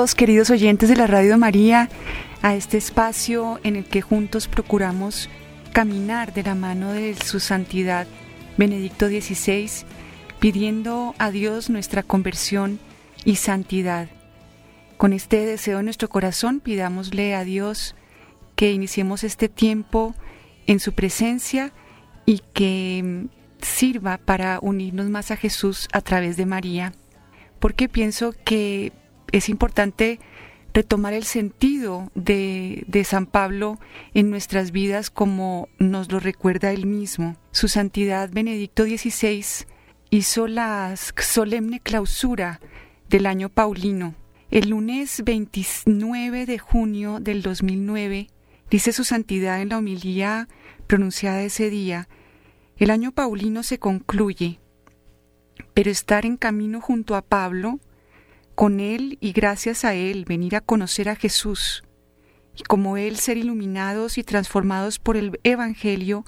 Queridos oyentes de la Radio María, a este espacio en el que juntos procuramos caminar de la mano de su santidad Benedicto XVI, pidiendo a Dios nuestra conversión y santidad. Con este deseo en nuestro corazón, pidámosle a Dios que iniciemos este tiempo en su presencia y que sirva para unirnos más a Jesús a través de María, porque pienso que es importante retomar el sentido de, San Pablo en nuestras vidas como nos lo recuerda él mismo. Su santidad Benedicto XVI hizo la solemne clausura del año paulino. El lunes 29 de junio del 2009, dice su santidad en la homilía pronunciada ese día, el año paulino se concluye, pero estar en camino junto a Pablo con Él y gracias a Él venir a conocer a Jesús, y como Él ser iluminados y transformados por el Evangelio,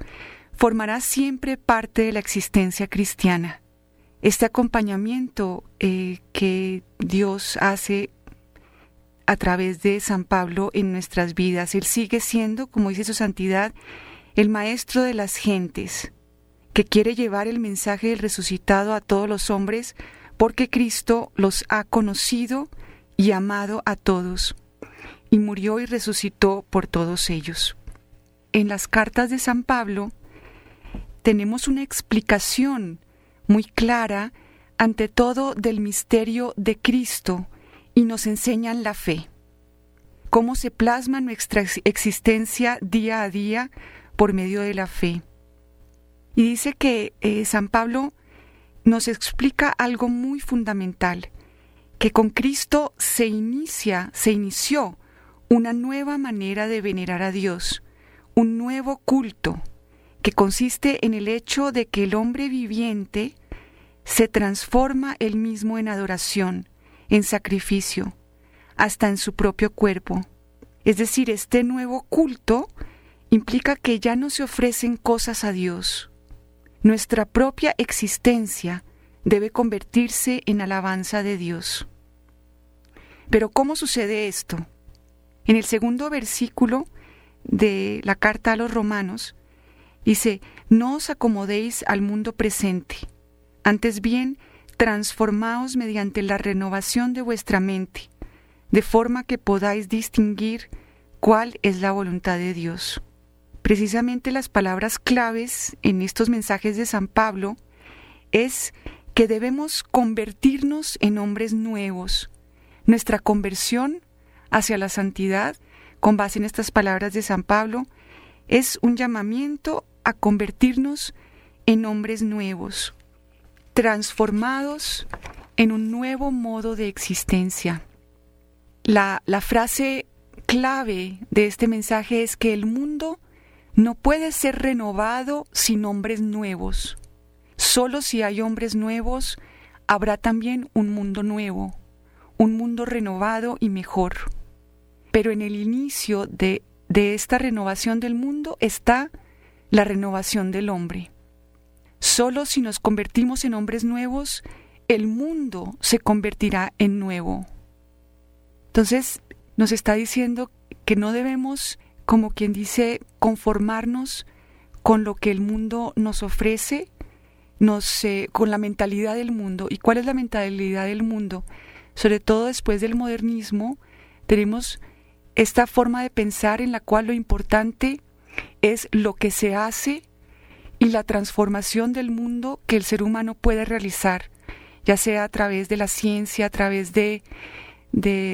formará siempre parte de la existencia cristiana. Este acompañamiento eh, que Dios hace a través de San Pablo en nuestras vidas, Él sigue siendo, como dice su santidad, el maestro de las gentes, que quiere llevar el mensaje del resucitado a todos los hombres, porque Cristo los ha conocido y amado a todos, y murió y resucitó por todos ellos. En las cartas de San Pablo tenemos una explicación muy clara ante todo del misterio de Cristo y nos enseñan la fe, cómo se plasma nuestra existencia día a día por medio de la fe. Y dice que eh, San Pablo nos explica algo muy fundamental, que con Cristo se inicia, se inició una nueva manera de venerar a Dios, un nuevo culto, que consiste en el hecho de que el hombre viviente se transforma él mismo en adoración, en sacrificio, hasta en su propio cuerpo. Es decir, este nuevo culto implica que ya no se ofrecen cosas a Dios, nuestra propia existencia debe convertirse en alabanza de Dios. Pero ¿cómo sucede esto? En el segundo versículo de la carta a los romanos dice, no os acomodéis al mundo presente, antes bien, transformaos mediante la renovación de vuestra mente, de forma que podáis distinguir cuál es la voluntad de Dios. Precisamente las palabras claves en estos mensajes de San Pablo es que debemos convertirnos en hombres nuevos. Nuestra conversión hacia la santidad, con base en estas palabras de San Pablo, es un llamamiento a convertirnos en hombres nuevos, transformados en un nuevo modo de existencia. La, la frase clave de este mensaje es que el mundo no puede ser renovado sin hombres nuevos. Solo si hay hombres nuevos, habrá también un mundo nuevo, un mundo renovado y mejor. Pero en el inicio de, de esta renovación del mundo está la renovación del hombre. Solo si nos convertimos en hombres nuevos, el mundo se convertirá en nuevo. Entonces, nos está diciendo que no debemos como quien dice, conformarnos con lo que el mundo nos ofrece, nos, eh, con la mentalidad del mundo. ¿Y cuál es la mentalidad del mundo? Sobre todo después del modernismo, tenemos esta forma de pensar en la cual lo importante es lo que se hace y la transformación del mundo que el ser humano puede realizar, ya sea a través de la ciencia, a través de,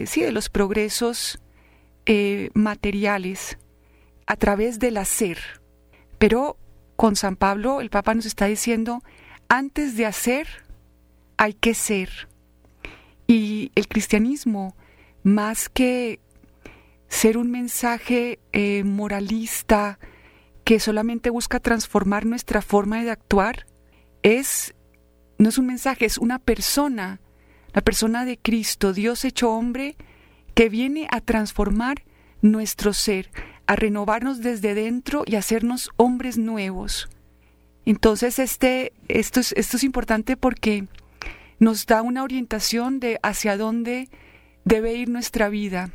sí, de los progresos eh, materiales a través del hacer. Pero con San Pablo el Papa nos está diciendo, antes de hacer, hay que ser. Y el cristianismo, más que ser un mensaje eh, moralista que solamente busca transformar nuestra forma de actuar, es, no es un mensaje, es una persona, la persona de Cristo, Dios hecho hombre, que viene a transformar nuestro ser, a renovarnos desde dentro y hacernos hombres nuevos. Entonces, este, esto, es, esto es importante porque nos da una orientación de hacia dónde debe ir nuestra vida,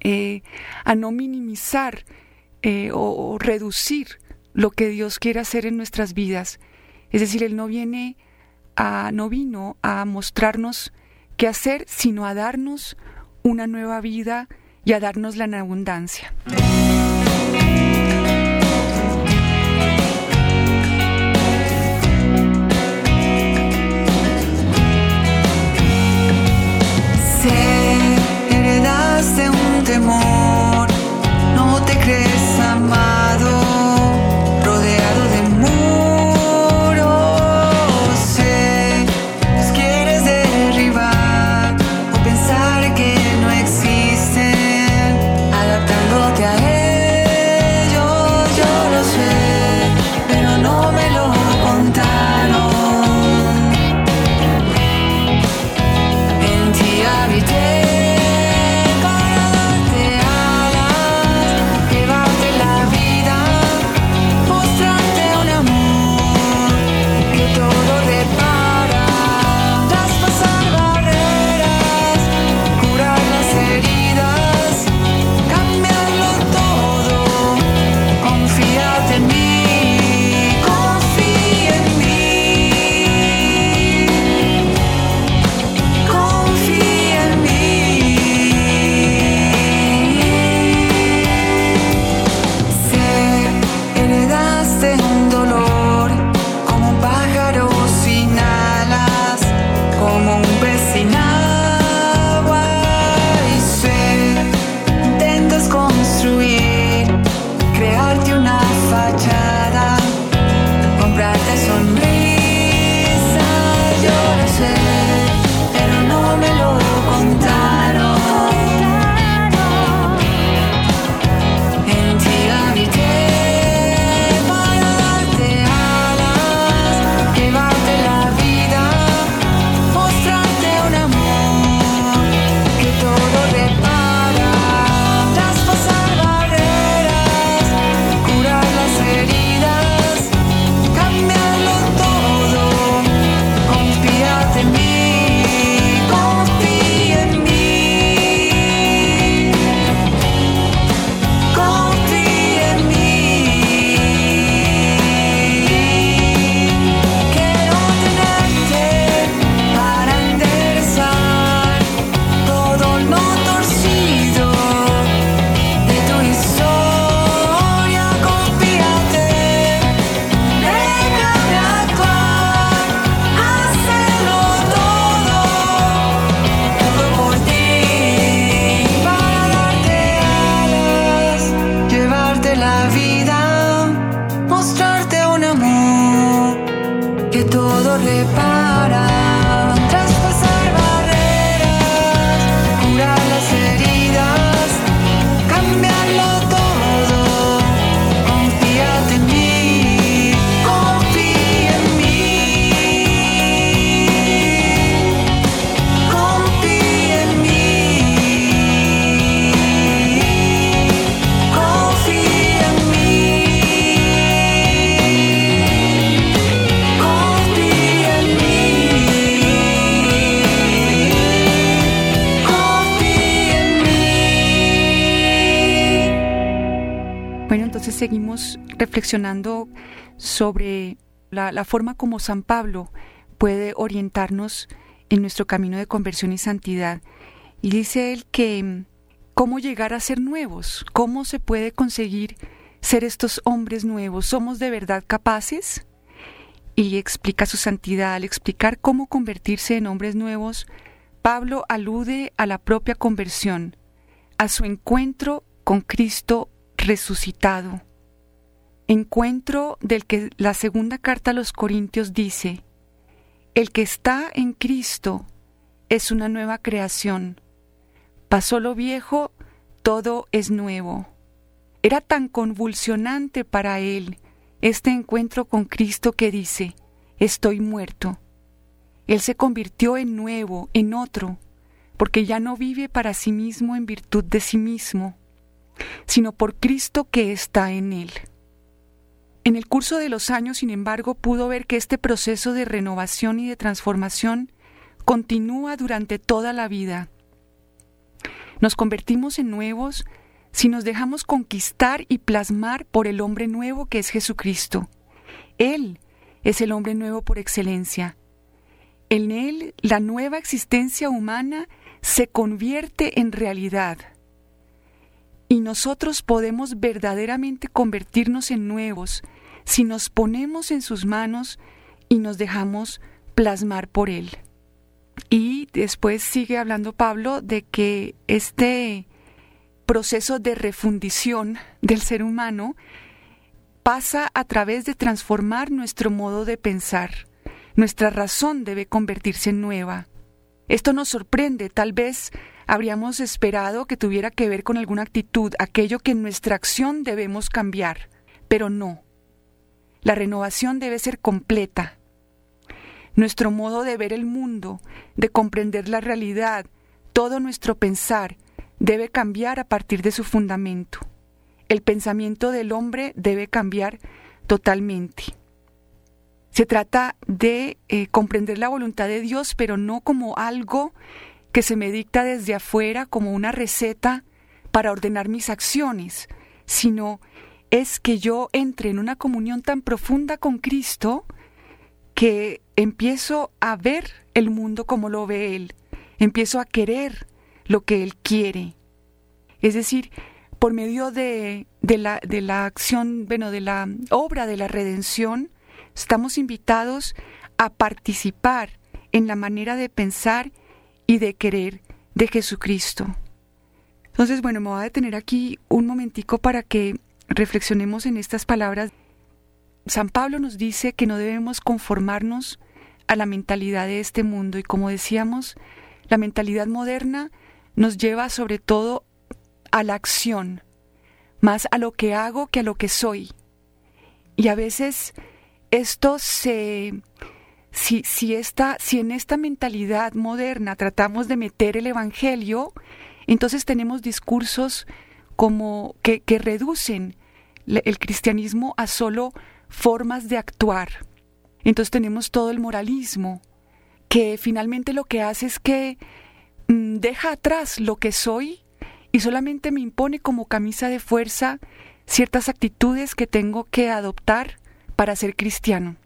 eh, a no minimizar eh, o, reducir lo que Dios quiere hacer en nuestras vidas. Es decir, Él no viene a, no vino a mostrarnos qué hacer, sino a darnos una nueva vida y a darnosla en abundancia. Sé, heredaste un temor, reflexionando sobre la, la forma como San Pablo puede orientarnos en nuestro camino de conversión y santidad. Y dice él que mm, cómo llegar a ser nuevos, cómo se puede conseguir ser estos hombres nuevos. ¿Somos de verdad capaces? Y explica su santidad. Al explicar cómo convertirse en hombres nuevos, Pablo alude a la propia conversión, a su encuentro con Cristo resucitado. Encuentro del que la segunda carta a los Corintios dice, el que está en Cristo es una nueva creación. Pasó lo viejo, todo es nuevo. Era tan convulsionante para él este encuentro con Cristo que dice, estoy muerto. Él se convirtió en nuevo, en otro, porque ya no vive para sí mismo en virtud de sí mismo, sino por Cristo que está en él. En el curso de los años, sin embargo, pudo ver que este proceso de renovación y de transformación continúa durante toda la vida. Nos convertimos en nuevos si nos dejamos conquistar y plasmar por el hombre nuevo que es Jesucristo. Él es el hombre nuevo por excelencia. En Él la nueva existencia humana se convierte en realidad. Y nosotros podemos verdaderamente convertirnos en nuevos si nos ponemos en sus manos y nos dejamos plasmar por Él. Y después sigue hablando Pablo de que este proceso de refundición del ser humano pasa a través de transformar nuestro modo de pensar. Nuestra razón debe convertirse en nueva. Esto nos sorprende, tal vez habríamos esperado que tuviera que ver con alguna actitud, aquello que en nuestra acción debemos cambiar, pero no. La renovación debe ser completa. Nuestro modo de ver el mundo, de comprender la realidad, todo nuestro pensar, debe cambiar a partir de su fundamento. El pensamiento del hombre debe cambiar totalmente. Se trata de eh, comprender la voluntad de Dios, pero no como algo que se me dicta desde afuera, como una receta para ordenar mis acciones, sino es que yo entre en una comunión tan profunda con Cristo que empiezo a ver el mundo como lo ve Él, empiezo a querer lo que Él quiere. Es decir, por medio de, de, la, de la acción, bueno, de la obra de la redención, estamos invitados a participar en la manera de pensar y de querer de Jesucristo. Entonces, bueno, me voy a detener aquí un momentico para que reflexionemos en estas palabras. San Pablo nos dice que no debemos conformarnos a la mentalidad de este mundo y como decíamos, la mentalidad moderna nos lleva sobre todo a la acción, más a lo que hago que a lo que soy. Y a veces esto se... Si, si, esta, si en esta mentalidad moderna tratamos de meter el Evangelio, entonces tenemos discursos como que, que reducen el cristianismo a solo formas de actuar. Entonces tenemos todo el moralismo, que finalmente lo que hace es que mm, deja atrás lo que soy y solamente me impone como camisa de fuerza ciertas actitudes que tengo que adoptar para ser cristiano.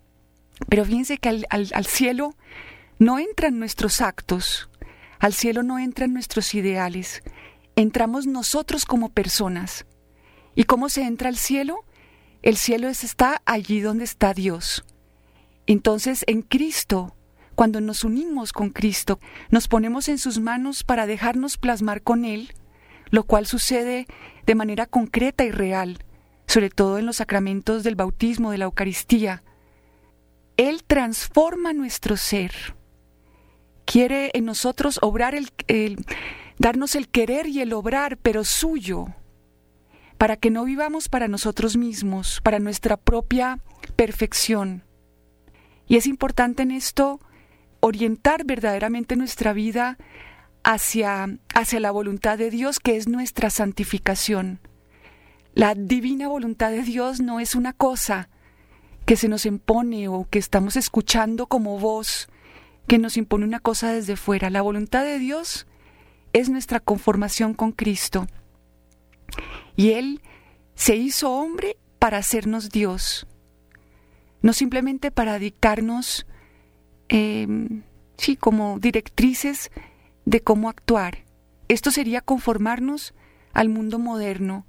Pero fíjense que al, al, cielo no entran nuestros actos, al cielo no entran nuestros ideales, entramos nosotros como personas. ¿Y cómo se entra al cielo? El cielo es, está allí donde está Dios. Entonces, en Cristo, cuando nos unimos con Cristo, nos ponemos en sus manos para dejarnos plasmar con Él, lo cual sucede de manera concreta y real, sobre todo en los sacramentos del bautismo, de la Eucaristía. Él transforma nuestro ser. Quiere en nosotros obrar el, darnos el querer y el obrar, pero suyo, para que no vivamos para nosotros mismos, para nuestra propia perfección. Y es importante en esto orientar verdaderamente nuestra vida hacia, hacia la voluntad de Dios, que es nuestra santificación. La divina voluntad de Dios no es una cosa que se nos impone o que estamos escuchando como voz, que nos impone una cosa desde fuera. La voluntad de Dios es nuestra conformación con Cristo. Y Él se hizo hombre para hacernos Dios, no simplemente para dictarnos, eh, sí, como directrices de cómo actuar. Esto sería conformarnos al mundo moderno,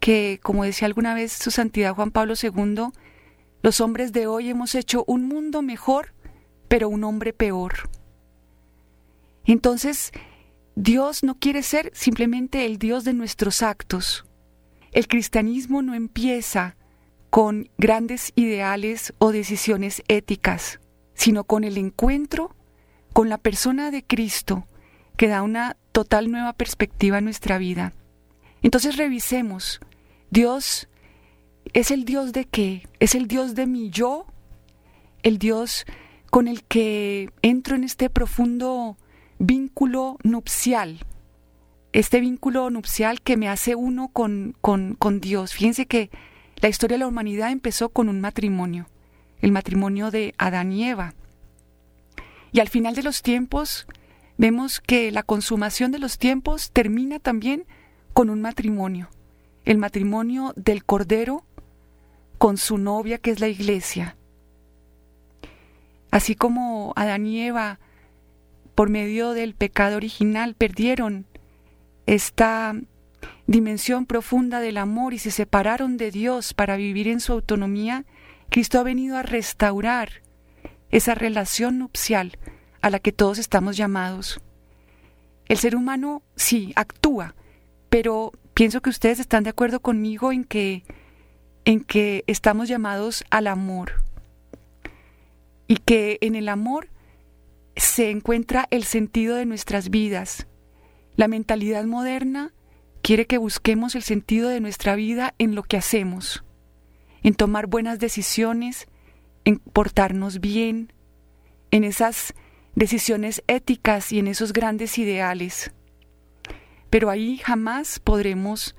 que, como decía alguna vez su santidad Juan Pablo II, los hombres de hoy hemos hecho un mundo mejor, pero un hombre peor. Entonces, Dios no quiere ser simplemente el Dios de nuestros actos. El cristianismo no empieza con grandes ideales o decisiones éticas, sino con el encuentro con la persona de Cristo, que da una total nueva perspectiva a nuestra vida. Entonces revisemos, Dios es el Dios de qué? Es el Dios de mi yo, el Dios con el que entro en este profundo vínculo nupcial, este vínculo nupcial que me hace uno con, con, con Dios. Fíjense que la historia de la humanidad empezó con un matrimonio, el matrimonio de Adán y Eva. Y al final de los tiempos, vemos que la consumación de los tiempos termina también con un matrimonio, el matrimonio del Cordero con su novia que es la iglesia. Así como Adán y Eva, por medio del pecado original, perdieron esta dimensión profunda del amor y se separaron de Dios para vivir en su autonomía, Cristo ha venido a restaurar esa relación nupcial a la que todos estamos llamados. El ser humano sí actúa, pero pienso que ustedes están de acuerdo conmigo en que en que estamos llamados al amor y que en el amor se encuentra el sentido de nuestras vidas. La mentalidad moderna quiere que busquemos el sentido de nuestra vida en lo que hacemos, en tomar buenas decisiones, en portarnos bien, en esas decisiones éticas y en esos grandes ideales. Pero ahí jamás podremos,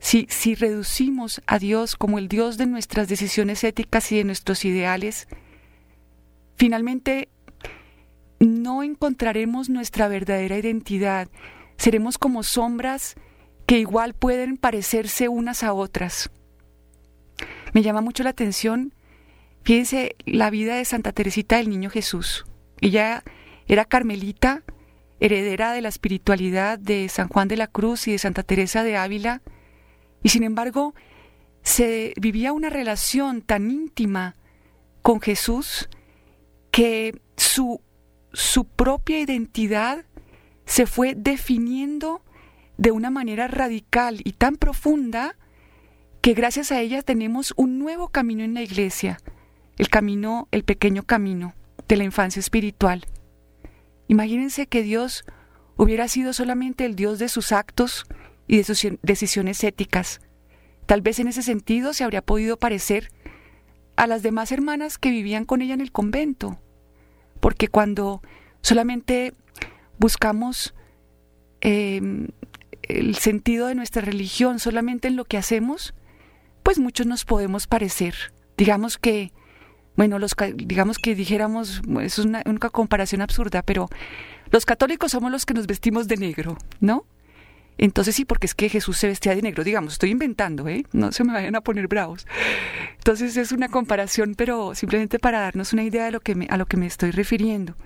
si, si reducimos a Dios como el Dios de nuestras decisiones éticas y de nuestros ideales, finalmente no encontraremos nuestra verdadera identidad. Seremos como sombras que igual pueden parecerse unas a otras. Me llama mucho la atención, fíjense, la vida de Santa Teresita del Niño Jesús. Ella era carmelita, heredera de la espiritualidad de San Juan de la Cruz y de Santa Teresa de Ávila, y sin embargo se vivía una relación tan íntima con Jesús que su, su propia identidad se fue definiendo de una manera radical y tan profunda que gracias a ella tenemos un nuevo camino en la iglesia, el camino, el pequeño camino de la infancia espiritual. Imagínense que Dios hubiera sido solamente el Dios de sus actos y de sus decisiones éticas. Tal vez en ese sentido se habría podido parecer a las demás hermanas que vivían con ella en el convento, porque cuando solamente buscamos em, el sentido de nuestra religión solamente en lo que hacemos, pues muchos nos podemos parecer. Digamos que, bueno, los, digamos que dijéramos, es una, una comparación absurda, pero los católicos somos los que nos vestimos de negro, ¿no? Entonces sí, porque es que Jesús se vestía de negro, digamos, estoy inventando, ¿eh? No se me vayan a poner bravos. Entonces es una comparación, pero simplemente para darnos una idea de lo que me, a lo que me estoy refiriendo.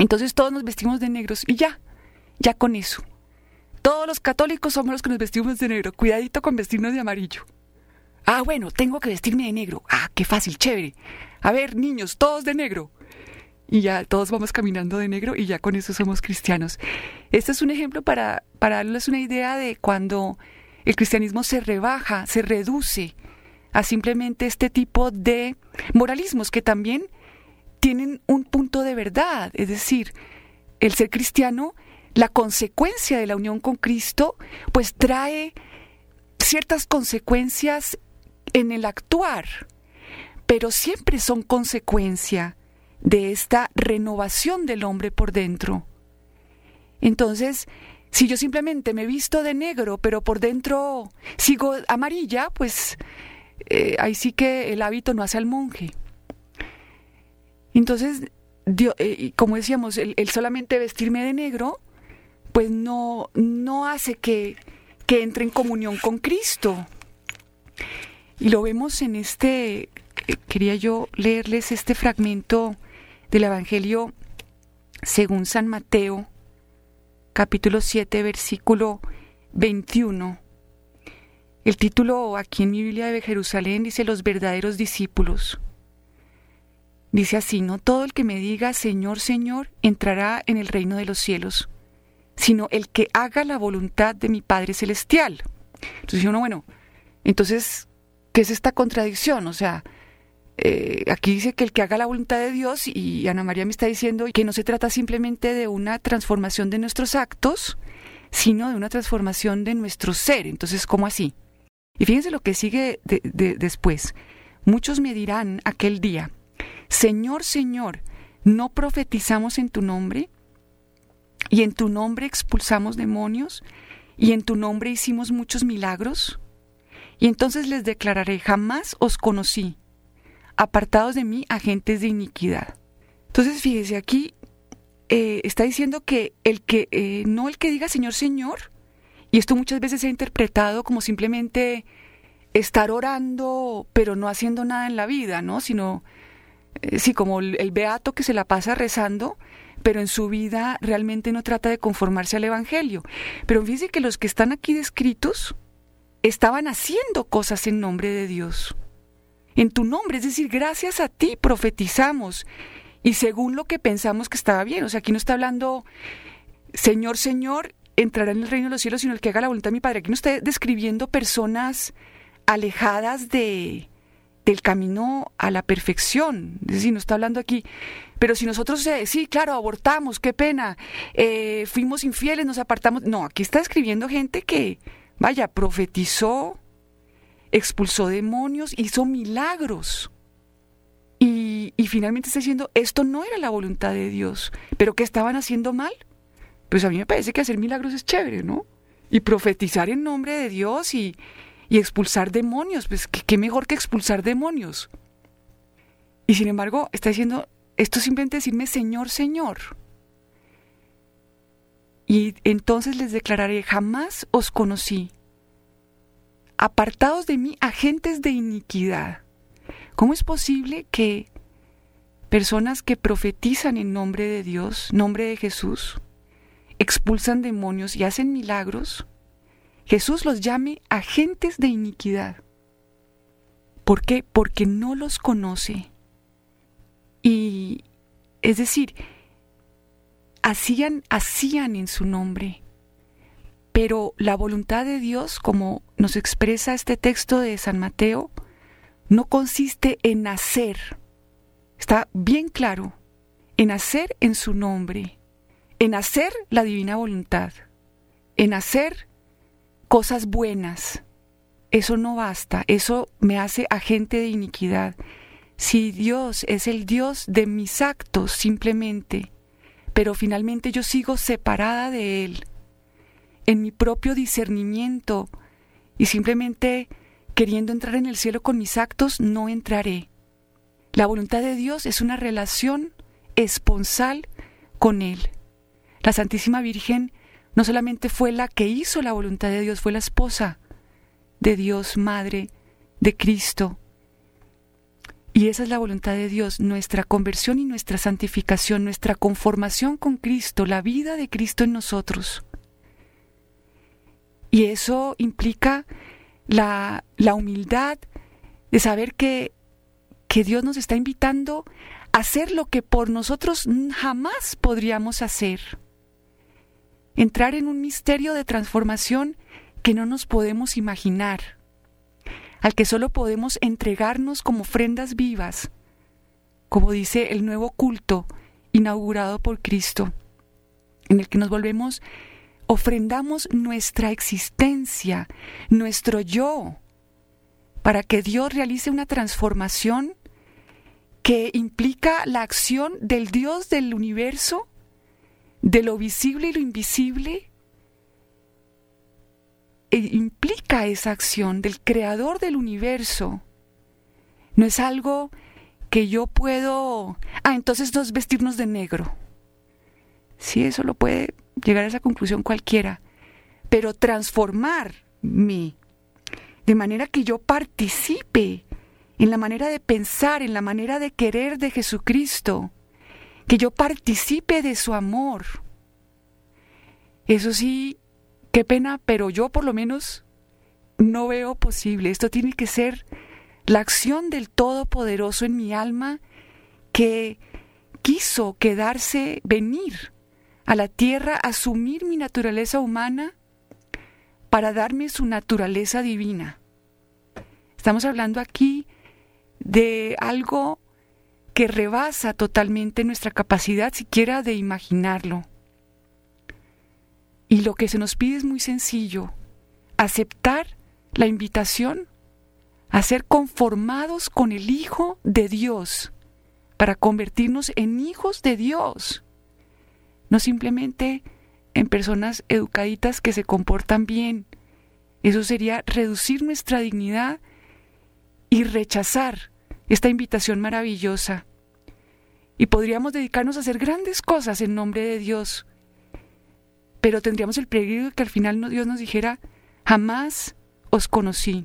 Entonces todos nos vestimos de negros y ya, ya con eso. Todos los católicos somos los que nos vestimos de negro. Cuidadito con vestirnos de amarillo. Ah, bueno, tengo que vestirme de negro. Ah, qué fácil, chévere. A ver, niños, todos de negro. Y ya todos vamos caminando de negro y ya con eso somos cristianos. Este es un ejemplo para, para darles una idea de cuando el cristianismo se rebaja, se reduce a simplemente este tipo de moralismos que también tienen un punto de verdad. Es decir, el ser cristiano la consecuencia de la unión con Cristo, pues trae ciertas consecuencias en el actuar, pero siempre son consecuencia de esta renovación del hombre por dentro. Entonces, si yo simplemente me visto de negro, pero por dentro sigo amarilla, pues eh, ahí sí que el hábito no hace al monje. Entonces, eh, como decíamos, el solamente vestirme de negro, pues no, no hace que, que entre en comunión con Cristo. Y lo vemos en este, eh, quería yo leerles este fragmento del Evangelio según San Mateo, capítulo 7, versículo 21. El título aquí en mi Biblia de Jerusalén dice los verdaderos discípulos. Dice así, no todo el que me diga Señor, Señor, entrará en el reino de los cielos sino el que haga la voluntad de mi Padre Celestial. Entonces uno, bueno, entonces, ¿qué es esta contradicción? O sea, eh, aquí dice que el que haga la voluntad de Dios y Ana María me está diciendo que no se trata simplemente de una transformación de nuestros actos, sino de una transformación de nuestro ser. Entonces, ¿cómo así? Y fíjense lo que sigue después. Muchos me dirán aquel día, Señor, Señor, ¿no profetizamos en tu nombre? y en tu nombre expulsamos demonios, y en tu nombre hicimos muchos milagros. Y entonces les declararé, jamás os conocí, apartados de mí, agentes de iniquidad. Entonces fíjese aquí, eh, está diciendo que el que, eh, no el que diga Señor, Señor, y esto muchas veces se ha interpretado como simplemente estar orando, pero no haciendo nada en la vida, ¿no? Sino, sí, como el, el beato que se la pasa rezando, pero en su vida realmente no trata de conformarse al Evangelio. Pero fíjense que los que están aquí descritos estaban haciendo cosas en nombre de Dios. En tu nombre, es decir, gracias a ti profetizamos y según lo que pensamos que estaba bien. O sea, aquí no está hablando, Señor, Señor, entrará en el reino de los cielos, sino el que haga la voluntad de mi Padre. Aquí no está describiendo personas alejadas de, del camino a la perfección. Es decir, no está hablando aquí. Pero si nosotros, eh, sí, claro, abortamos, qué pena, eh, fuimos infieles, nos apartamos. No, aquí está escribiendo gente que, vaya, profetizó, expulsó demonios, hizo milagros. Y, y finalmente está diciendo, esto no era la voluntad de Dios, pero que estaban haciendo mal. Pues a mí me parece que hacer milagros es chévere, ¿no? Y profetizar en nombre de Dios y, y expulsar demonios, pues ¿qué, mejor que expulsar demonios. Y sin embargo, está diciendo, esto simplemente decirme Señor, Señor. Y entonces les declararé, jamás os conocí. Apartados de mí, agentes de iniquidad. ¿Cómo es posible que personas que profetizan en nombre de Dios, nombre de Jesús, expulsan demonios y hacen milagros, Jesús los llame agentes de iniquidad? ¿Por qué? Porque no los conoce. Y, es decir, hacían, hacían en su nombre. Pero la voluntad de Dios, como nos expresa este texto de San Mateo, no consiste en hacer, está bien claro, en hacer en su nombre, en hacer la divina voluntad, en hacer cosas buenas. Eso no basta, eso me hace agente de iniquidad. Si Dios es el Dios de mis actos simplemente, pero finalmente yo sigo separada de Él, en mi propio discernimiento, y simplemente queriendo entrar en el cielo con mis actos, no entraré. La voluntad de Dios es una relación esponsal con Él. La Santísima Virgen no solamente fue la que hizo la voluntad de Dios, fue la esposa de Dios, Madre de Cristo. Y esa es la voluntad de Dios, nuestra conversión y nuestra santificación, nuestra conformación con Cristo, la vida de Cristo en nosotros. Y eso implica la, la humildad de saber que, que Dios nos está invitando a hacer lo que por nosotros jamás podríamos hacer. Entrar en un misterio de transformación que no nos podemos imaginar, al que solo podemos entregarnos como ofrendas vivas, como dice el nuevo culto inaugurado por Cristo, en el que nos volvemos ofrendamos nuestra existencia, nuestro yo, para que Dios realice una transformación que implica la acción del Dios del universo, de lo visible y lo invisible, e implica esa acción del creador del universo. No es algo que yo puedo... Ah, entonces no es vestirnos de negro. Sí, eso lo puede llegar a esa conclusión cualquiera, pero transformarme de manera que yo participe en la manera de pensar, en la manera de querer de Jesucristo, que yo participe de su amor. Eso sí, qué pena, pero yo por lo menos no veo posible. Esto tiene que ser la acción del Todopoderoso en mi alma que quiso quedarse, venir a la tierra, asumir mi naturaleza humana para darme su naturaleza divina. Estamos hablando aquí de algo que rebasa totalmente nuestra capacidad siquiera de imaginarlo. Y lo que se nos pide es muy sencillo, aceptar la invitación a ser conformados con el Hijo de Dios, para convertirnos en hijos de Dios no simplemente en personas educaditas que se comportan bien. Eso sería reducir nuestra dignidad y rechazar esta invitación maravillosa. y podríamos dedicarnos a hacer grandes cosas en nombre de Dios. Pero tendríamos el peligro de que al final Dios nos dijera, jamás os conocí.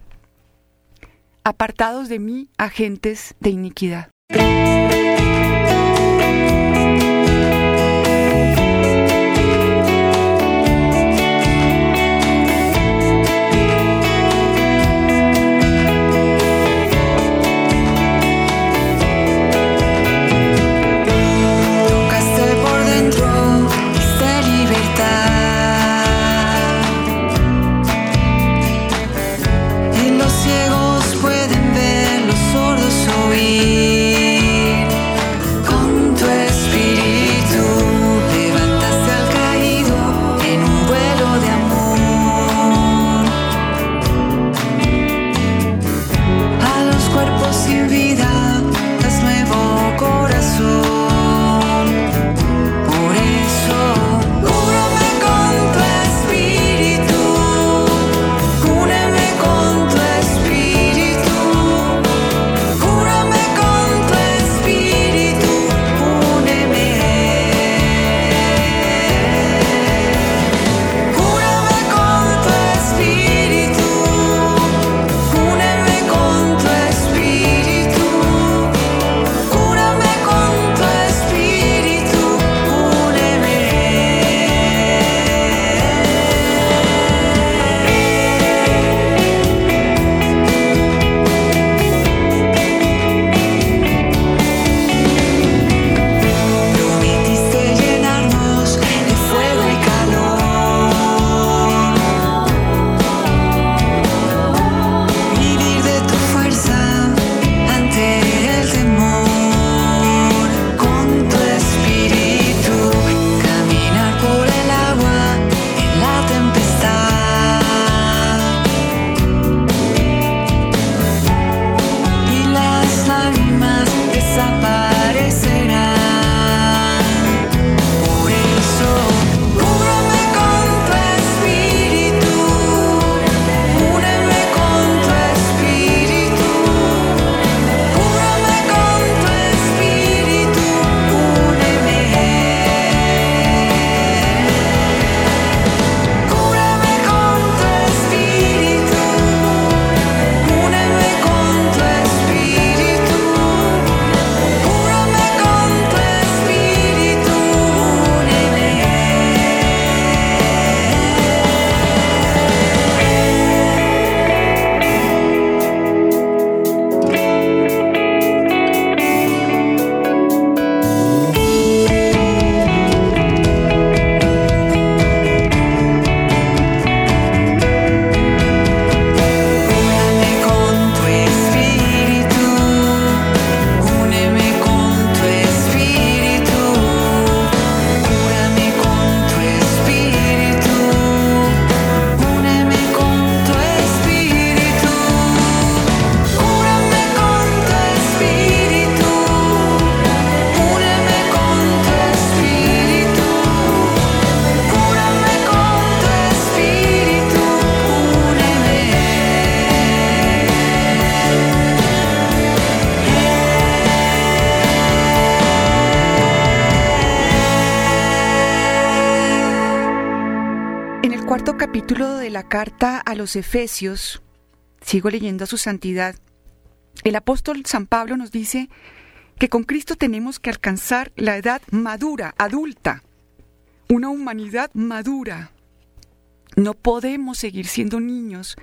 Apartados de mí, agentes de iniquidad. Capítulo de la carta a los Efesios, sigo leyendo a su santidad, el apóstol San Pablo nos dice que con Cristo tenemos que alcanzar la edad madura, adulta, una humanidad madura. No podemos seguir siendo niños,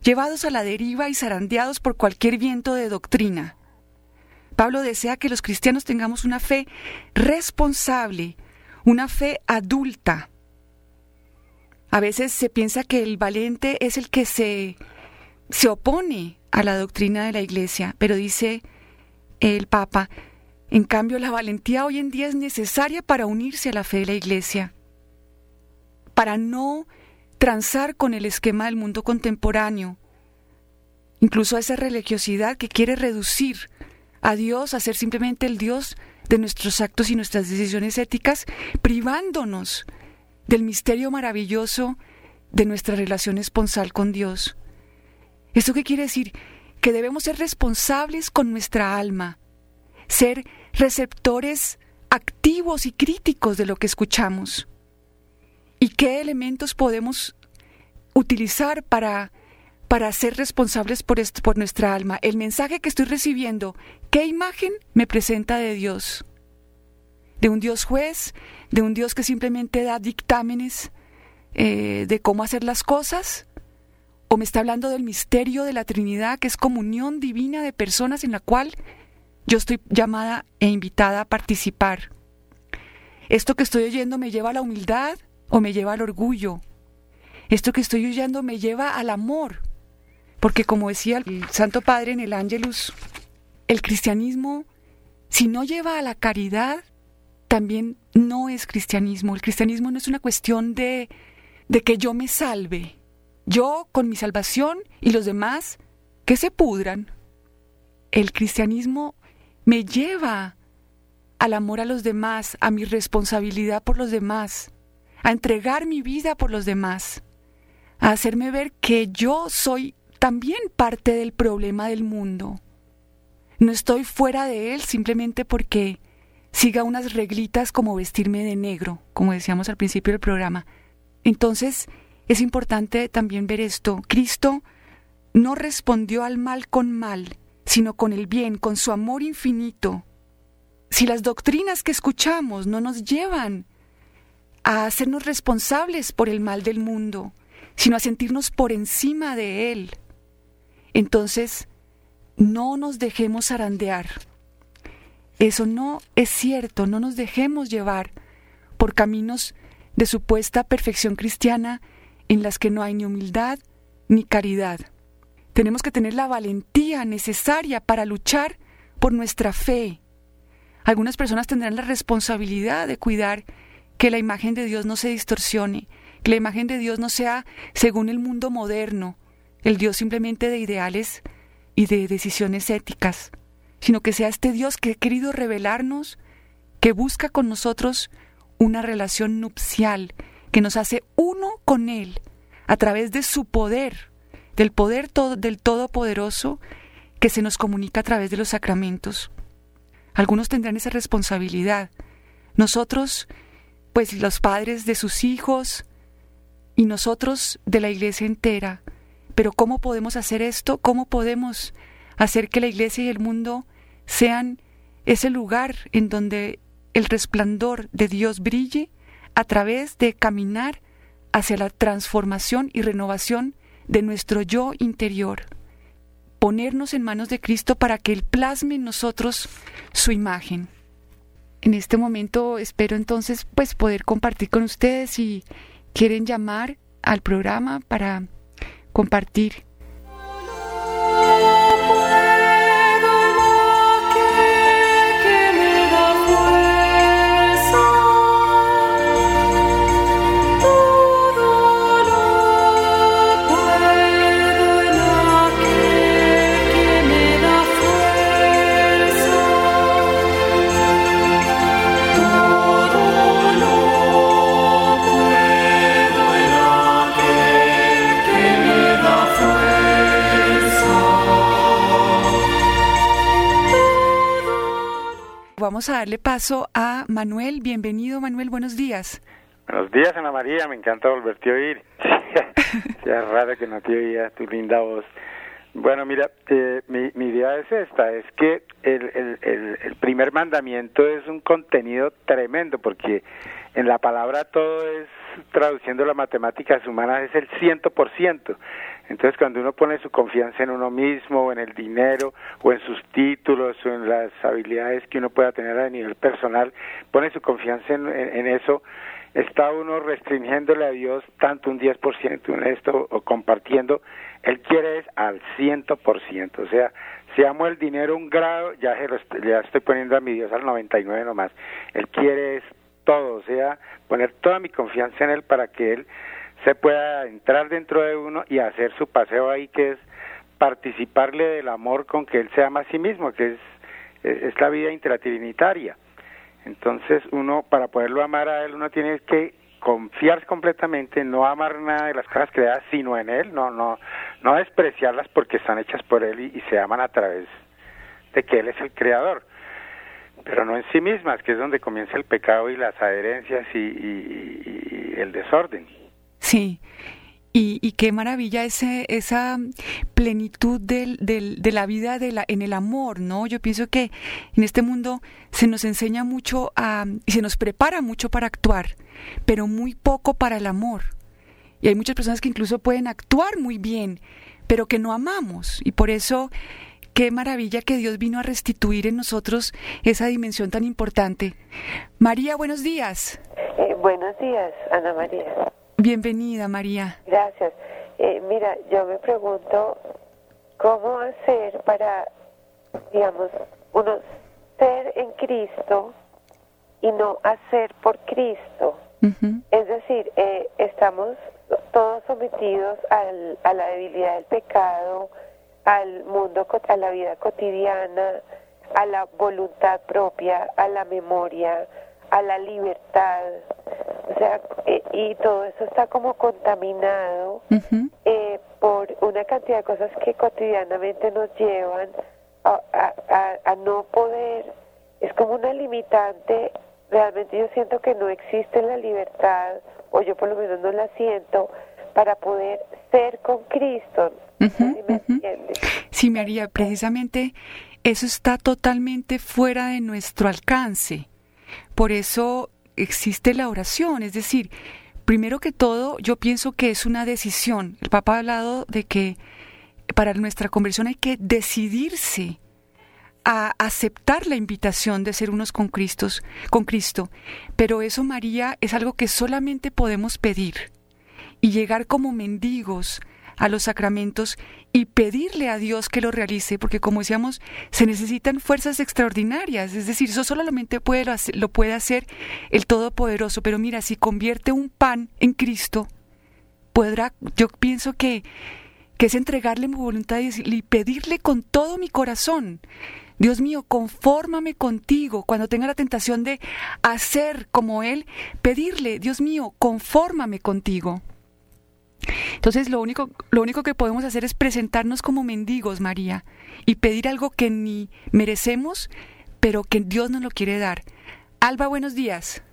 llevados a la deriva y zarandeados por cualquier viento de doctrina. Pablo desea que los cristianos tengamos una fe responsable, una fe adulta, a veces se piensa que el valiente es el que se, se opone a la doctrina de la Iglesia, pero dice el Papa, en cambio la valentía hoy en día es necesaria para unirse a la fe de la Iglesia, para no transar con el esquema del mundo contemporáneo, incluso a esa religiosidad que quiere reducir a Dios a ser simplemente el Dios de nuestros actos y nuestras decisiones éticas, privándonos del misterio maravilloso de nuestra relación esponsal con Dios. ¿Esto qué quiere decir? Que debemos ser responsables con nuestra alma, ser receptores activos y críticos de lo que escuchamos. ¿Y qué elementos podemos utilizar para, para ser responsables por, por nuestra alma? El mensaje que estoy recibiendo, ¿qué imagen me presenta de Dios? ¿De un Dios juez? ¿De un Dios que simplemente da dictámenes eh, de cómo hacer las cosas? ¿O me está hablando del misterio de la Trinidad, que es comunión divina de personas en la cual yo estoy llamada e invitada a participar. Esto que estoy oyendo me lleva a la humildad o me lleva al orgullo. Esto que estoy oyendo me lleva al amor. Porque como decía el Santo Padre en el Ángelus, el cristianismo, si no lleva a la caridad, también no es cristianismo. El cristianismo no es una cuestión de, de que yo me salve. Yo con mi salvación y los demás que se pudran. El cristianismo me lleva al amor a los demás, a mi responsabilidad por los demás, a entregar mi vida por los demás, a hacerme ver que yo soy también parte del problema del mundo. No estoy fuera de él simplemente porque siga unas reglitas como vestirme de negro, como decíamos al principio del programa. Entonces, es importante también ver esto. Cristo no respondió al mal con mal, sino con el bien, con su amor infinito. Si las doctrinas que escuchamos no nos llevan a hacernos responsables por el mal del mundo, sino a sentirnos por encima de él, entonces no nos dejemos arandear. Eso no es cierto, no nos dejemos llevar por caminos de supuesta perfección cristiana en las que no hay ni humildad ni caridad. Tenemos que tener la valentía necesaria para luchar por nuestra fe. Algunas personas tendrán la responsabilidad de cuidar que la imagen de Dios no se distorsione, que la imagen de Dios no sea según el mundo moderno, el Dios simplemente de ideales y de decisiones éticas, sino que sea este Dios que ha querido revelarnos, que busca con nosotros una relación nupcial, que nos hace uno con Él a través de su poder del poder del Todopoderoso que se nos comunica a través de los sacramentos. Algunos tendrán esa responsabilidad. Nosotros, pues los padres de sus hijos y nosotros de la iglesia entera. Pero ¿cómo podemos hacer esto? ¿Cómo podemos hacer que la iglesia y el mundo sean ese lugar en donde el resplandor de Dios brille a través de caminar hacia la transformación y renovación de nuestro yo interior, ponernos en manos de Cristo para que Él plasme en nosotros su imagen. En este momento espero entonces pues poder compartir con ustedes si quieren llamar al programa para compartir vamos a darle paso a Manuel. Bienvenido, Manuel, buenos días. Buenos días, Ana María, me encanta volverte a oír. es raro que no te oía tu linda voz. Bueno, mira, eh, mi, idea es esta, es que el, el, primer mandamiento es un contenido tremendo, porque en la palabra todo es, traduciendo las matemáticas humanas, es el ciento por ciento. Entonces, cuando uno pone su confianza en uno mismo, o en el dinero, o en sus títulos, o en las habilidades que uno pueda tener a nivel personal, pone su confianza en, eso, está uno restringiéndole a Dios tanto un 10% en esto, o compartiendo. Él quiere es al 100%. O sea, si amo el dinero un grado, ya, ya estoy poniendo a mi Dios al 99 nomás. Él quiere es todo, o sea, poner toda mi confianza en Él para que Él se pueda entrar dentro de uno y hacer su paseo ahí, que es participarle del amor con que él se ama a sí mismo, que es, es la vida intratrinitaria. Entonces uno, para poderlo amar a él, uno tiene que confiar completamente, no amar nada de las cosas creadas, sino en él, no, no, no despreciarlas porque están hechas por él y, y se aman a través de que él es el creador. Pero no en sí mismas, que es donde comienza el pecado y las adherencias y, el desorden. Sí. Y, qué maravilla ese, esa plenitud del, del- de la vida de la, en el amor, ¿no? Yo pienso que en este mundo se nos enseña mucho y se nos prepara mucho para actuar, pero muy poco para el amor. Y hay muchas personas que incluso pueden actuar muy bien, pero que no amamos. Y por eso, qué maravilla que Dios vino a restituir en nosotros esa dimensión tan importante. María, buenos días. Eh, buenos días, Ana María. Bienvenida, María. Gracias. Eh, mira, yo me pregunto cómo hacer para, digamos, uno ser en Cristo y no hacer por Cristo. Es decir, eh, estamos todos sometidos al- a la debilidad del pecado, al mundo, a la vida cotidiana, a la voluntad propia, a la memoria, a la libertad. O sea, eh, y todo eso está como contaminado eh, por una cantidad de cosas que cotidianamente nos llevan a, a- a- a no poder, es como una limitante, realmente yo siento que no existe la libertad, o yo por lo menos no la siento, para poder ser con Cristo. Si me? Sí, María, precisamente eso está totalmente fuera de nuestro alcance. Por eso existe la oración, es decir, primero que todo, yo pienso que es una decisión. El Papa ha hablado de que para nuestra conversión hay que decidirse a aceptar la invitación de ser unos con Cristo, con Cristo. Pero eso, María, es algo que solamente podemos pedir y llegar como mendigos a los sacramentos y pedirle a Dios que lo realice, porque como decíamos, se necesitan fuerzas extraordinarias, es decir, eso solamente puede lo, puede hacer el Todopoderoso, pero mira, si convierte un pan en Cristo, podrá, yo pienso que, que es entregarle mi voluntad y pedirle con todo mi corazón, Dios mío, confórmame contigo. Cuando tenga la tentación de hacer como Él, pedirle, Dios mío, confórmame contigo. Entonces lo único, lo único que podemos hacer es presentarnos como mendigos, María, y pedir algo que ni merecemos, pero que Dios nos lo quiere dar. Alba, buenos días.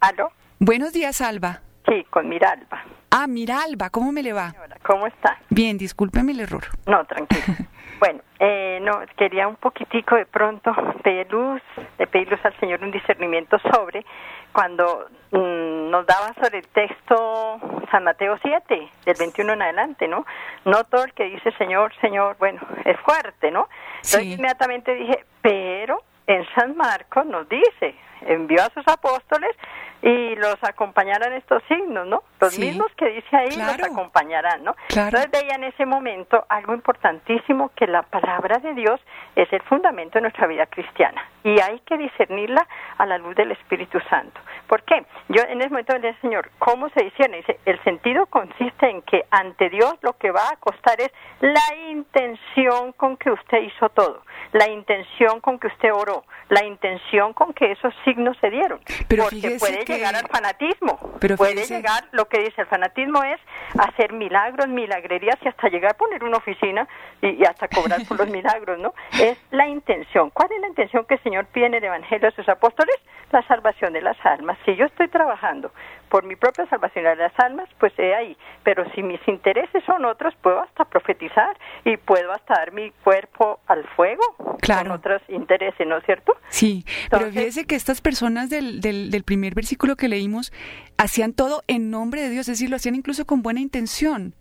¿Aló? Buenos días, Alba. Sí, con Miralba. Ah, mira, Alba, ¿cómo me le va? ¿Cómo está? Bien, discúlpeme el error. No, tranquilo. bueno, eh, no, quería un poquitico de pronto pedir luz, de pedir luz al Señor un discernimiento sobre cuando mm, nos daba sobre el texto San Mateo 7, del 21 en adelante, ¿no? No todo el que dice Señor, Señor, bueno, es fuerte, ¿no? Entonces Sí. inmediatamente dije, pero en San Marcos nos dice, envió a sus apóstoles y los acompañarán estos signos, ¿no? Los Sí. mismos que dice ahí Claro. los acompañarán, ¿no? Claro. Entonces veía en ese momento algo importantísimo, que la palabra de Dios es el fundamento de nuestra vida cristiana y hay que discernirla a la luz del Espíritu Santo. ¿Por qué? Yo en ese momento le dije, Señor, ¿cómo se discierne? Dice, el sentido consiste en que ante Dios lo que va a costar es la intención con que usted hizo todo, la intención con que usted oró, la intención con que esos signos se dieron. Pero porque puede que- llegar al fanatismo, Pero puede fíjese- llegar lo que dice el fanatismo es hacer milagros, milagrerías y hasta llegar a poner una oficina y, y hasta cobrar por los milagros, ¿no? Es la intención. ¿Cuál es la intención que el Señor pide en el Evangelio a sus apóstoles? La salvación de las almas. Si yo estoy trabajando por mi propia salvación de las almas, pues he ahí. Pero si mis intereses son otros, puedo hasta profetizar y puedo hasta dar mi cuerpo al fuego Claro. con otros intereses, ¿no es cierto? Sí, pero fíjese que estas personas del, del, del primer versículo que leímos hacían todo en nombre de Dios, es decir, lo hacían incluso con buena intención.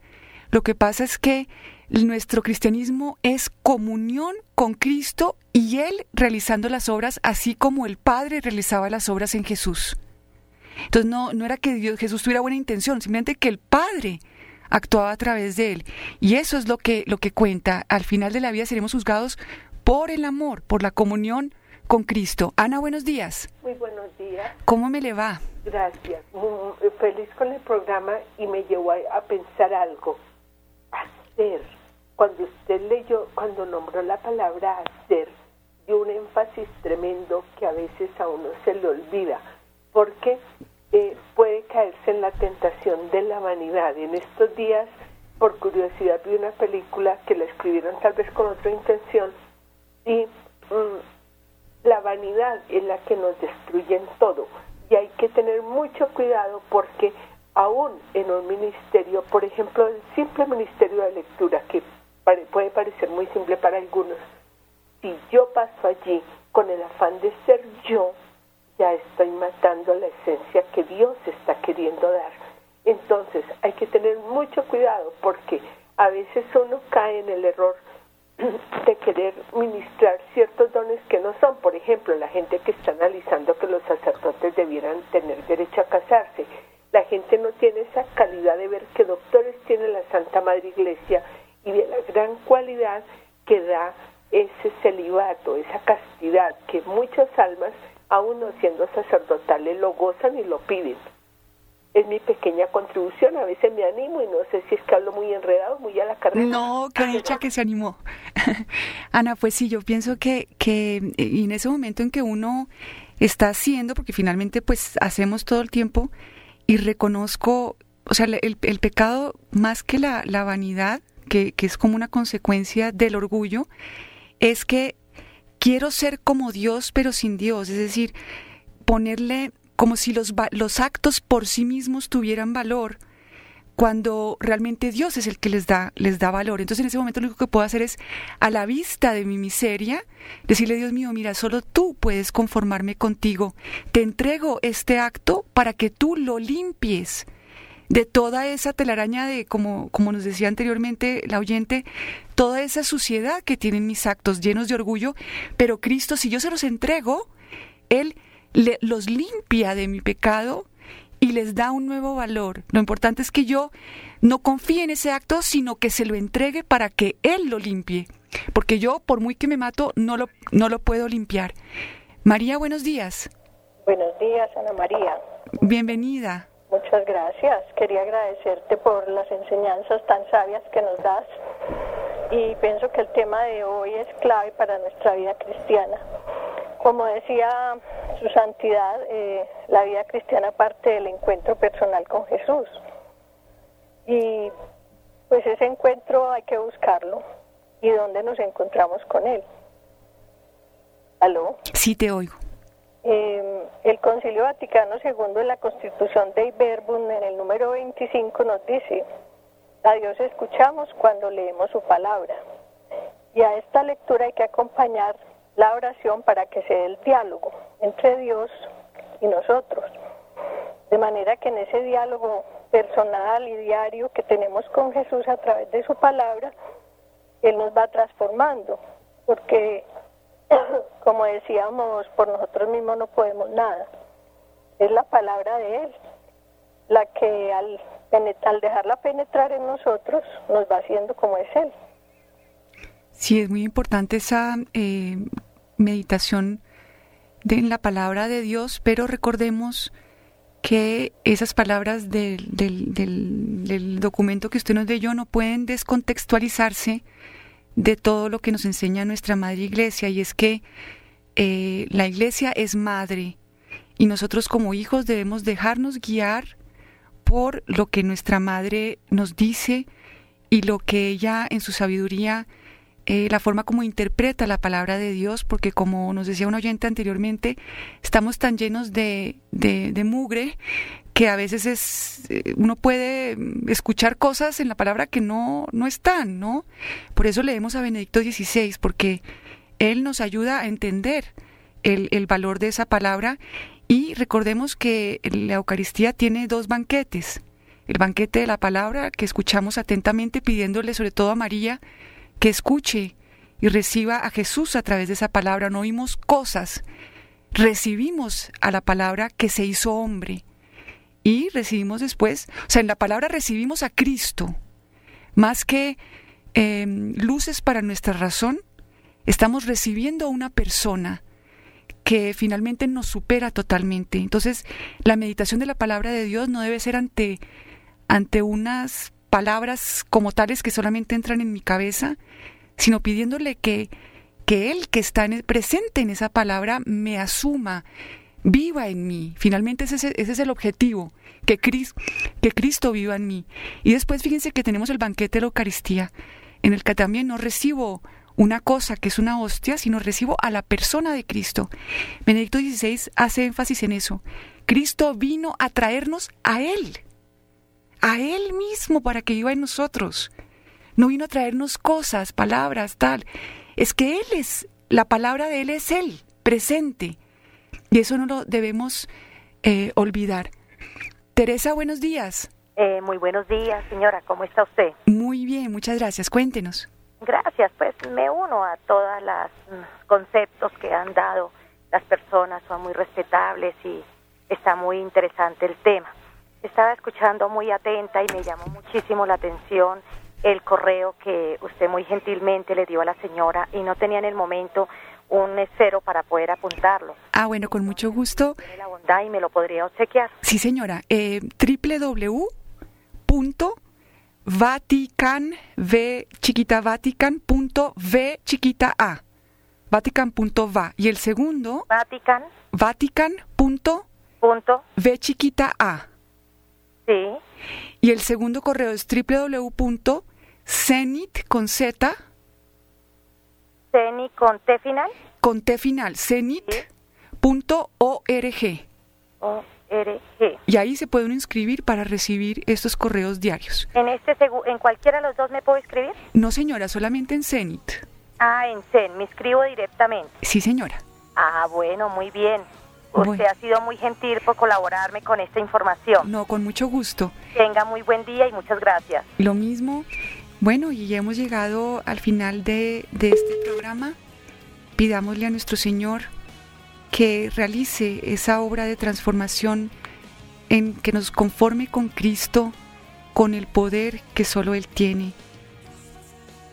Lo que pasa es que nuestro cristianismo es comunión con Cristo y Él realizando las obras así como el Padre realizaba las obras en Jesús. Entonces no, no era que Dios, Jesús tuviera buena intención, simplemente que el Padre actuaba a través de Él. Y eso es lo que, lo que cuenta. Al final de la vida seremos juzgados por el amor, por la comunión con Cristo. Ana, buenos días. Muy buenos días. ¿Cómo me le va? Gracias. Muy feliz con el programa y me llevó a, a pensar algo. Hacer. Cuando usted leyó, cuando nombró la palabra hacer, dio un énfasis tremendo que a veces a uno se le olvida, porque eh, puede caerse en la tentación de la vanidad. En estos días, por curiosidad, vi una película que la escribieron tal vez con otra intención y mm, vanidad es la que nos destruye en todo. Y hay que tener mucho cuidado porque aún en un ministerio, por ejemplo, el simple ministerio de lectura, que puede parecer muy simple para algunos, si yo paso allí con el afán de ser yo, ya estoy matando la esencia que Dios está queriendo dar. Entonces hay que tener mucho cuidado porque a veces uno cae en el error de querer ministrar ciertos dones que no son. Por ejemplo, la gente que está analizando que los sacerdotes debieran tener derecho a casarse. La gente no tiene esa calidad de ver que doctores tiene la Santa Madre Iglesia y de la gran cualidad que da ese celibato, esa castidad, que muchas almas, aún no siendo sacerdotales, lo gozan y lo piden es mi pequeña contribución. A veces me animo y no sé si es que hablo muy enredado, muy a la carrera. No, qué dicha que se animó. Ana, pues sí, yo pienso que, que en ese momento en que uno está haciendo, porque finalmente pues hacemos todo el tiempo y reconozco, o sea, el, el pecado más que la, la vanidad, que, que es como una consecuencia del orgullo, es que quiero ser como Dios pero sin Dios, es decir, ponerle como si los, los actos por sí mismos tuvieran valor cuando realmente Dios es el que les da, les da valor. Entonces en ese momento lo único que puedo hacer es, a la vista de mi miseria, decirle, Dios mío, mira, solo tú puedes conformarme contigo. Te entrego este acto para que tú lo limpies de toda esa telaraña de, como, como nos decía anteriormente la oyente, toda esa suciedad que tienen mis actos llenos de orgullo, pero Cristo, si yo se los entrego, Él los limpia de mi pecado y les da un nuevo valor. Lo importante es que yo no confíe en ese acto, sino que se lo entregue para que Él lo limpie. Porque yo, por muy que me mato, no lo, no lo puedo limpiar. María, buenos días. Buenos días, Ana María. Bienvenida. Muchas gracias. Quería agradecerte por las enseñanzas tan sabias que nos das. Y pienso que el tema de hoy es clave para nuestra vida cristiana. Como decía su santidad, eh, la vida cristiana parte del encuentro personal con Jesús. Y pues ese encuentro hay que buscarlo. ¿Y dónde nos encontramos con Él? ¿Aló? Sí, te oigo. Eh, el Concilio Vaticano II en la Constitución de Iberbun, en el número 25, nos dice, a Dios escuchamos cuando leemos su palabra. Y a esta lectura hay que acompañar la oración para que se dé el diálogo entre Dios y nosotros. De manera que en ese diálogo personal y diario que tenemos con Jesús a través de su palabra, Él nos va transformando, porque como decíamos, por nosotros mismos no podemos nada. Es la palabra de Él la que al, al dejarla penetrar en nosotros nos va haciendo como es Él. Sí, es muy importante esa eh, meditación de, en la palabra de Dios, pero recordemos que esas palabras del, del, del, documento que usted nos leyó no pueden descontextualizarse de todo lo que nos enseña nuestra Madre Iglesia, y es que eh, la Iglesia es madre, y nosotros como hijos debemos dejarnos guiar por lo que nuestra Madre nos dice y lo que ella en su sabiduría eh, la forma como interpreta la palabra de Dios, porque como nos decía un oyente anteriormente, estamos tan llenos de, de, mugre que a veces es eh, uno puede escuchar cosas en la palabra que no, no están, ¿no? Por eso leemos a Benedicto XVI, porque él nos ayuda a entender el, el valor de esa palabra y recordemos que la Eucaristía tiene dos banquetes. El banquete de la palabra que escuchamos atentamente pidiéndole sobre todo a María que escuche y reciba a Jesús a través de esa palabra. No oímos cosas, recibimos a la palabra que se hizo hombre y recibimos después, o sea, en la palabra recibimos a Cristo, más que em, luces para nuestra razón, estamos recibiendo a una persona que finalmente nos supera totalmente. Entonces, la meditación de la palabra de Dios no debe ser ante, ante unas palabras como tales que solamente entran en mi cabeza, sino pidiéndole que, que Él que está en presente en esa palabra me asuma, viva en mí. Finalmente ese, ese es el objetivo, que, Cristo viva en mí. Y después fíjense que tenemos el banquete de la Eucaristía, en el que también no recibo una cosa que es una hostia, sino recibo a la persona de Cristo. Benedicto XVI hace énfasis en eso. Cristo vino a traernos a Él, a Él mismo para que viva en nosotros. No vino a traernos cosas, palabras, tal. Es que Él es, la palabra de Él es Él, presente. Y eso no lo debemos eh, olvidar. Teresa, buenos días. Eh, muy buenos días, señora. ¿Cómo está usted? Muy bien, muchas gracias. Cuéntenos. Gracias, pues me uno a todos los mm, conceptos que han dado las personas, son muy respetables y está muy interesante el tema. Estaba escuchando muy atenta y me llamó muchísimo la atención el correo que usted muy gentilmente le dio a la señora y no tenía en el momento un esfero para poder apuntarlo. Ah, bueno, con mucho gusto. Tiene la bondad y me lo podría obsequiar. Sí, señora. Eh, www.vatican, v chiquita vatican, punto v chiquita a. Vatican.va. Y el segundo, Vatican, Vatican. Punto punto, v chiquita a. sí, Y el segundo correo es www.cenit con z ceni con T final, con t final, cenit.org. o R G. Y ahí se puede uno inscribir para recibir estos correos diarios. En este en cualquiera de los dos me puedo escribir. No, señora, solamente en Cenit. Ah, en CEN, me inscribo directamente. Sí, señora. Ah, bueno, muy bien. Usted Bueno. ha sido muy gentil por colaborarme con esta información. No, con mucho gusto. Tenga muy buen día y muchas gracias. Lo mismo. Bueno, y ya hemos llegado al final de, de este programa. Pidámosle a nuestro Señor que realice esa obra de transformación en que nos conforme con Cristo, con el poder que solo Él tiene.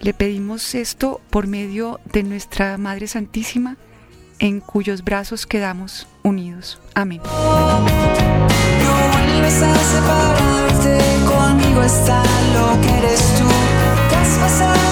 Le pedimos esto por medio de nuestra Madre Santísima, en cuyos brazos quedamos unidos. Amén. A separarte, conmigo está lo que eres tú. myself.